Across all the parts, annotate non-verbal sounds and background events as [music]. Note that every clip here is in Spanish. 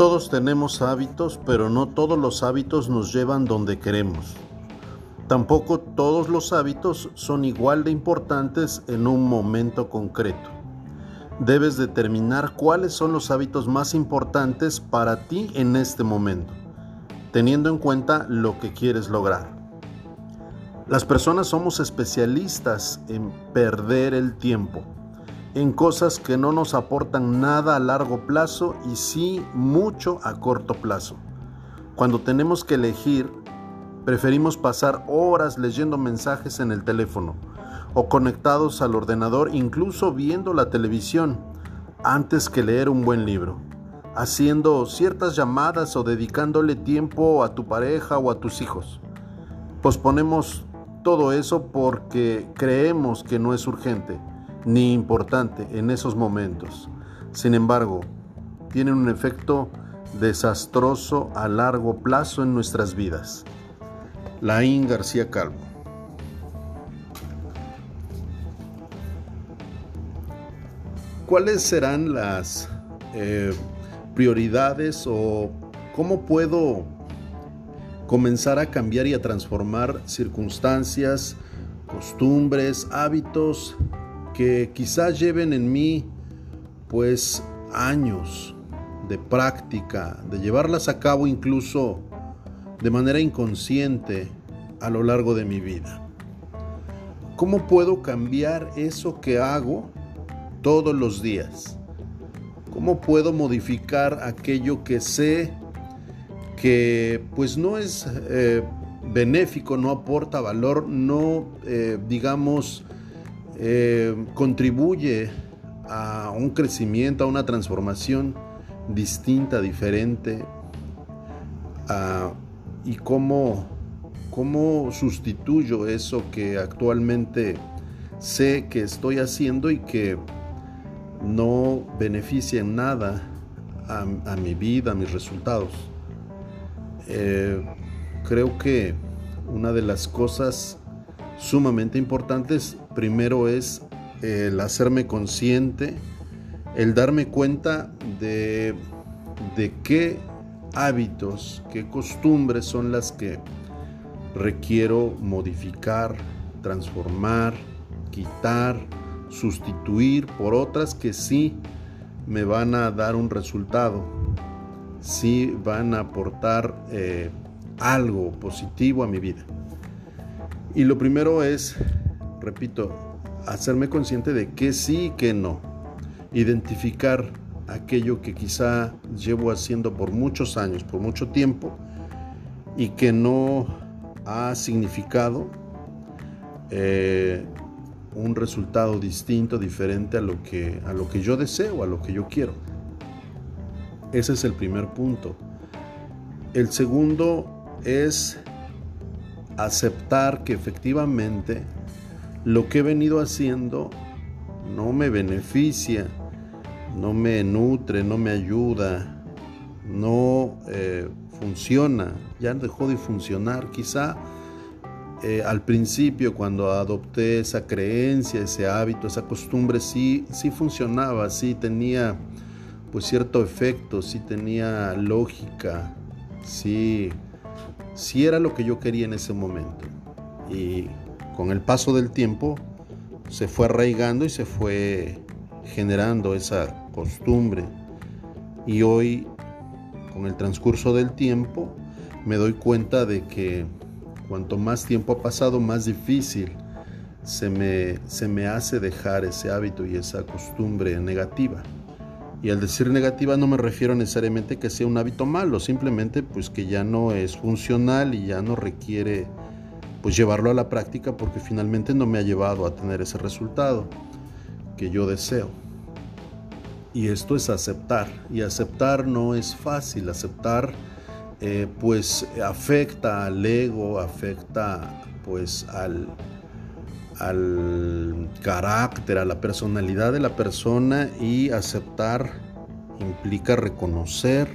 Todos tenemos hábitos, pero no todos los hábitos nos llevan donde queremos. Tampoco todos los hábitos son igual de importantes en un momento concreto. Debes determinar cuáles son los hábitos más importantes para ti en este momento, teniendo en cuenta lo que quieres lograr. Las personas somos especialistas en perder el tiempo en cosas que no nos aportan nada a largo plazo y sí mucho a corto plazo. Cuando tenemos que elegir, preferimos pasar horas leyendo mensajes en el teléfono o conectados al ordenador, incluso viendo la televisión, antes que leer un buen libro, haciendo ciertas llamadas o dedicándole tiempo a tu pareja o a tus hijos. Posponemos todo eso porque creemos que no es urgente ni importante en esos momentos. Sin embargo, tienen un efecto desastroso a largo plazo en nuestras vidas. Laín García Calvo. ¿Cuáles serán las eh, prioridades o cómo puedo comenzar a cambiar y a transformar circunstancias, costumbres, hábitos que quizás lleven en mí pues años de práctica, de llevarlas a cabo incluso de manera inconsciente a lo largo de mi vida. ¿Cómo puedo cambiar eso que hago todos los días? ¿Cómo puedo modificar aquello que sé que pues no es eh, benéfico, no aporta valor, no eh, digamos eh, contribuye a un crecimiento, a una transformación distinta, diferente, y cómo, cómo sustituyo eso que actualmente sé que estoy haciendo y que no beneficia en nada a, mi vida, a mis resultados. Eh, creo que una de las cosas sumamente importantes. Primero es el hacerme consciente, el darme cuenta de, de qué hábitos, qué costumbres son las que requiero modificar, transformar, quitar, sustituir por otras que sí me van a dar un resultado, sí van a aportar eh, algo positivo a mi vida. Y lo primero es, repito, hacerme consciente de que sí y que no. Identificar aquello que quizá llevo haciendo por muchos años, por mucho tiempo, y que no ha significado eh, un resultado distinto, diferente a lo, que, a lo que yo deseo, a lo que yo quiero. Ese es el primer punto. El segundo es aceptar que efectivamente lo que he venido haciendo no me beneficia, no me nutre, no me ayuda, no eh, funciona, ya dejó de funcionar. Quizá eh, al principio cuando adopté esa creencia, ese hábito, esa costumbre, sí, sí funcionaba, sí tenía pues cierto efecto, sí tenía lógica, sí si era lo que yo quería en ese momento. Y con el paso del tiempo se fue arraigando y se fue generando esa costumbre. Y hoy, con el transcurso del tiempo, me doy cuenta de que cuanto más tiempo ha pasado, más difícil se me, se me hace dejar ese hábito y esa costumbre negativa. Y al decir negativa no me refiero necesariamente que sea un hábito malo, simplemente pues que ya no es funcional y ya no requiere pues llevarlo a la práctica porque finalmente no me ha llevado a tener ese resultado que yo deseo. Y esto es aceptar. Y aceptar no es fácil. Aceptar eh, pues afecta al ego, afecta pues al, al carácter, a la personalidad de la persona y aceptar implica reconocer,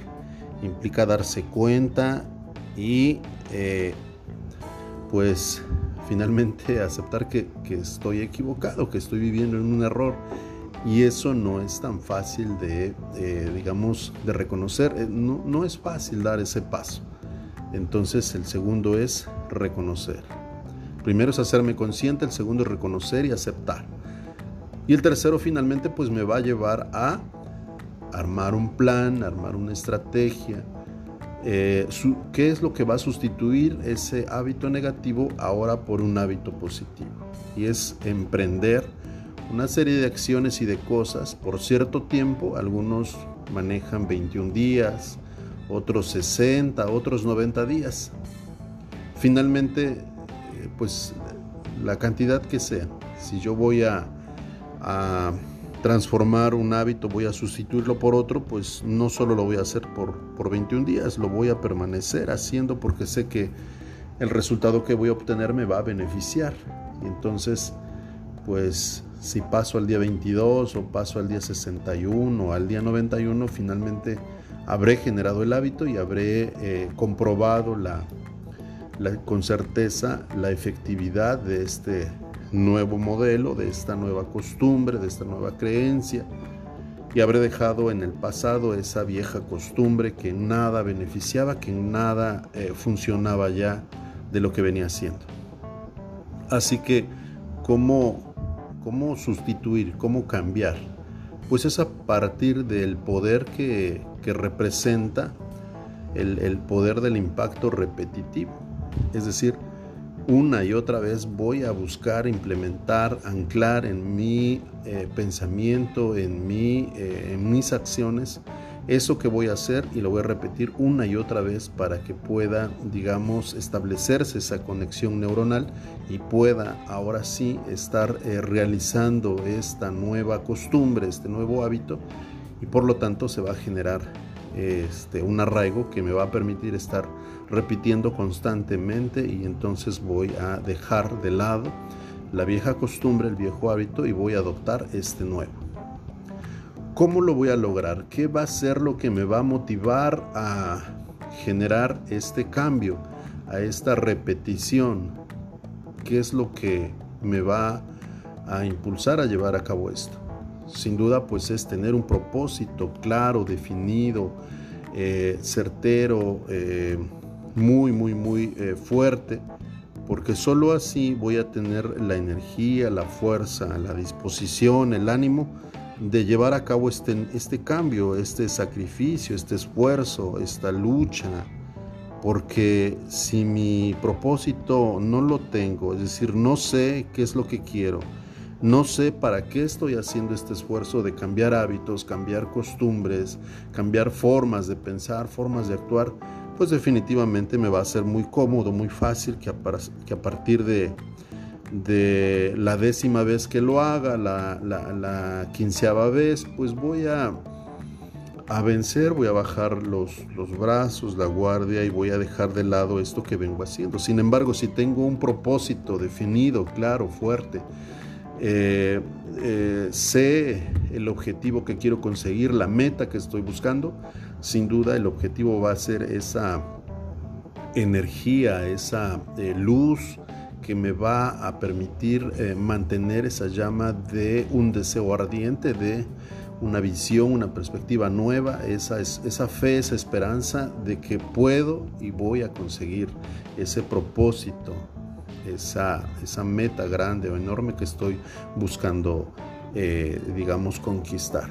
implica darse cuenta y eh, pues finalmente [laughs] aceptar que, estoy equivocado, que estoy viviendo en un error Y eso no es tan fácil de, eh, digamos, de reconocer. Eh, no, no es fácil dar ese paso. Entonces el segundo es reconocer. Primero es hacerme consciente, el segundo es reconocer y aceptar. Y el tercero finalmente pues me va a llevar a armar un plan, armar una estrategia. Eh, ¿Qué es lo que va a sustituir ese hábito negativo ahora por un hábito positivo? Y es emprender una serie de acciones y de cosas por cierto tiempo. Algunos manejan 21 días, otros 60, otros 90 días. Finalmente, pues la cantidad que sea. Si yo voy a transformar un hábito, voy a sustituirlo por otro, pues no solo lo voy a hacer por, por 21 días, lo voy a permanecer haciendo porque sé que el resultado que voy a obtener me va a beneficiar. Y entonces, pues si paso al día 22 o paso al día 61 o al día 91, finalmente habré generado el hábito y habré eh, comprobado la, con certeza la efectividad de este nuevo modelo, de esta nueva costumbre, de esta nueva creencia, y habré dejado en el pasado esa vieja costumbre que nada beneficiaba, que nada eh, funcionaba ya de lo que venía haciendo. Así que, ¿cómo, ¿cómo sustituir? ¿Cómo cambiar? Pues es a partir del poder que, representa el, el poder del impacto repetitivo. Es decir, una y otra vez voy a buscar implementar, anclar en mi eh, pensamiento, en, mi, eh, en mis acciones, eso que voy a hacer y lo voy a repetir una y otra vez para que pueda, digamos, establecerse esa conexión neuronal y pueda ahora sí estar eh, realizando esta nueva costumbre, este nuevo hábito y por lo tanto se va a generar este, un arraigo que me va a permitir estar repitiendo constantemente y entonces voy a dejar de lado la vieja costumbre, el viejo hábito y voy a adoptar este nuevo. ¿Cómo lo voy a lograr? ¿Qué va a ser lo que me va a motivar a generar este cambio, a esta repetición? ¿Qué es lo que me va a impulsar a llevar a cabo esto? Sin duda, pues es tener un propósito claro, definido, eh, certero, eh, muy, muy, muy eh, fuerte, porque sólo así voy a tener la energía, la fuerza, la disposición, el ánimo de llevar a cabo este, este cambio, este sacrificio, este esfuerzo, esta lucha, porque si mi propósito no lo tengo, es decir, no sé qué es lo que quiero, no sé para qué estoy haciendo este esfuerzo de cambiar hábitos, cambiar costumbres, cambiar formas de pensar, formas de actuar, pues definitivamente me va a ser muy cómodo, muy fácil que a, partir de, de, la décima vez que lo haga, la, la, quinceava vez, pues voy a, a vencer, voy a bajar los, los, brazos, la guardia y voy a dejar de lado esto que vengo haciendo. Sin embargo, si tengo un propósito definido, claro, fuerte, eh, eh, sé el objetivo que quiero conseguir, la meta que estoy buscando, sin duda el objetivo va a ser esa energía, esa eh, luz que me va a permitir eh, mantener esa llama de un deseo ardiente, de una visión, una perspectiva nueva, esa, fe, esa esperanza de que puedo y voy a conseguir ese propósito, esa, esa meta grande o enorme que estoy buscando, eh, digamos, conquistar.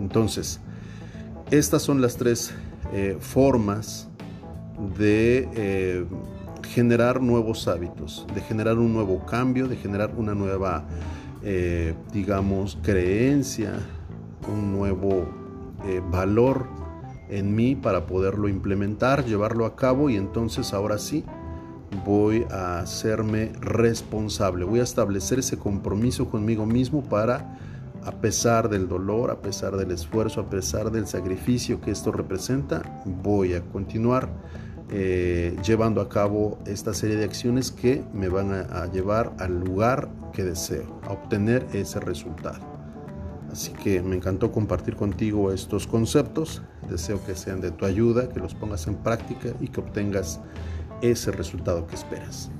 Entonces, estas son las tres eh, formas de eh, generar nuevos hábitos, de generar un nuevo cambio, de generar una nueva, eh, digamos, creencia, un nuevo valor en mí para poderlo implementar, llevarlo a cabo y entonces ahora sí voy a hacerme responsable, voy a establecer ese compromiso conmigo mismo para a pesar del dolor, a pesar del esfuerzo, a pesar del sacrificio que esto representa, voy a continuar eh, llevando a cabo esta serie de acciones que me van a, llevar al lugar que deseo, a obtener ese resultado. Así que me encantó compartir contigo estos conceptos, deseo que sean de tu ayuda, que los pongas en práctica y que obtengas ese resultado que esperas.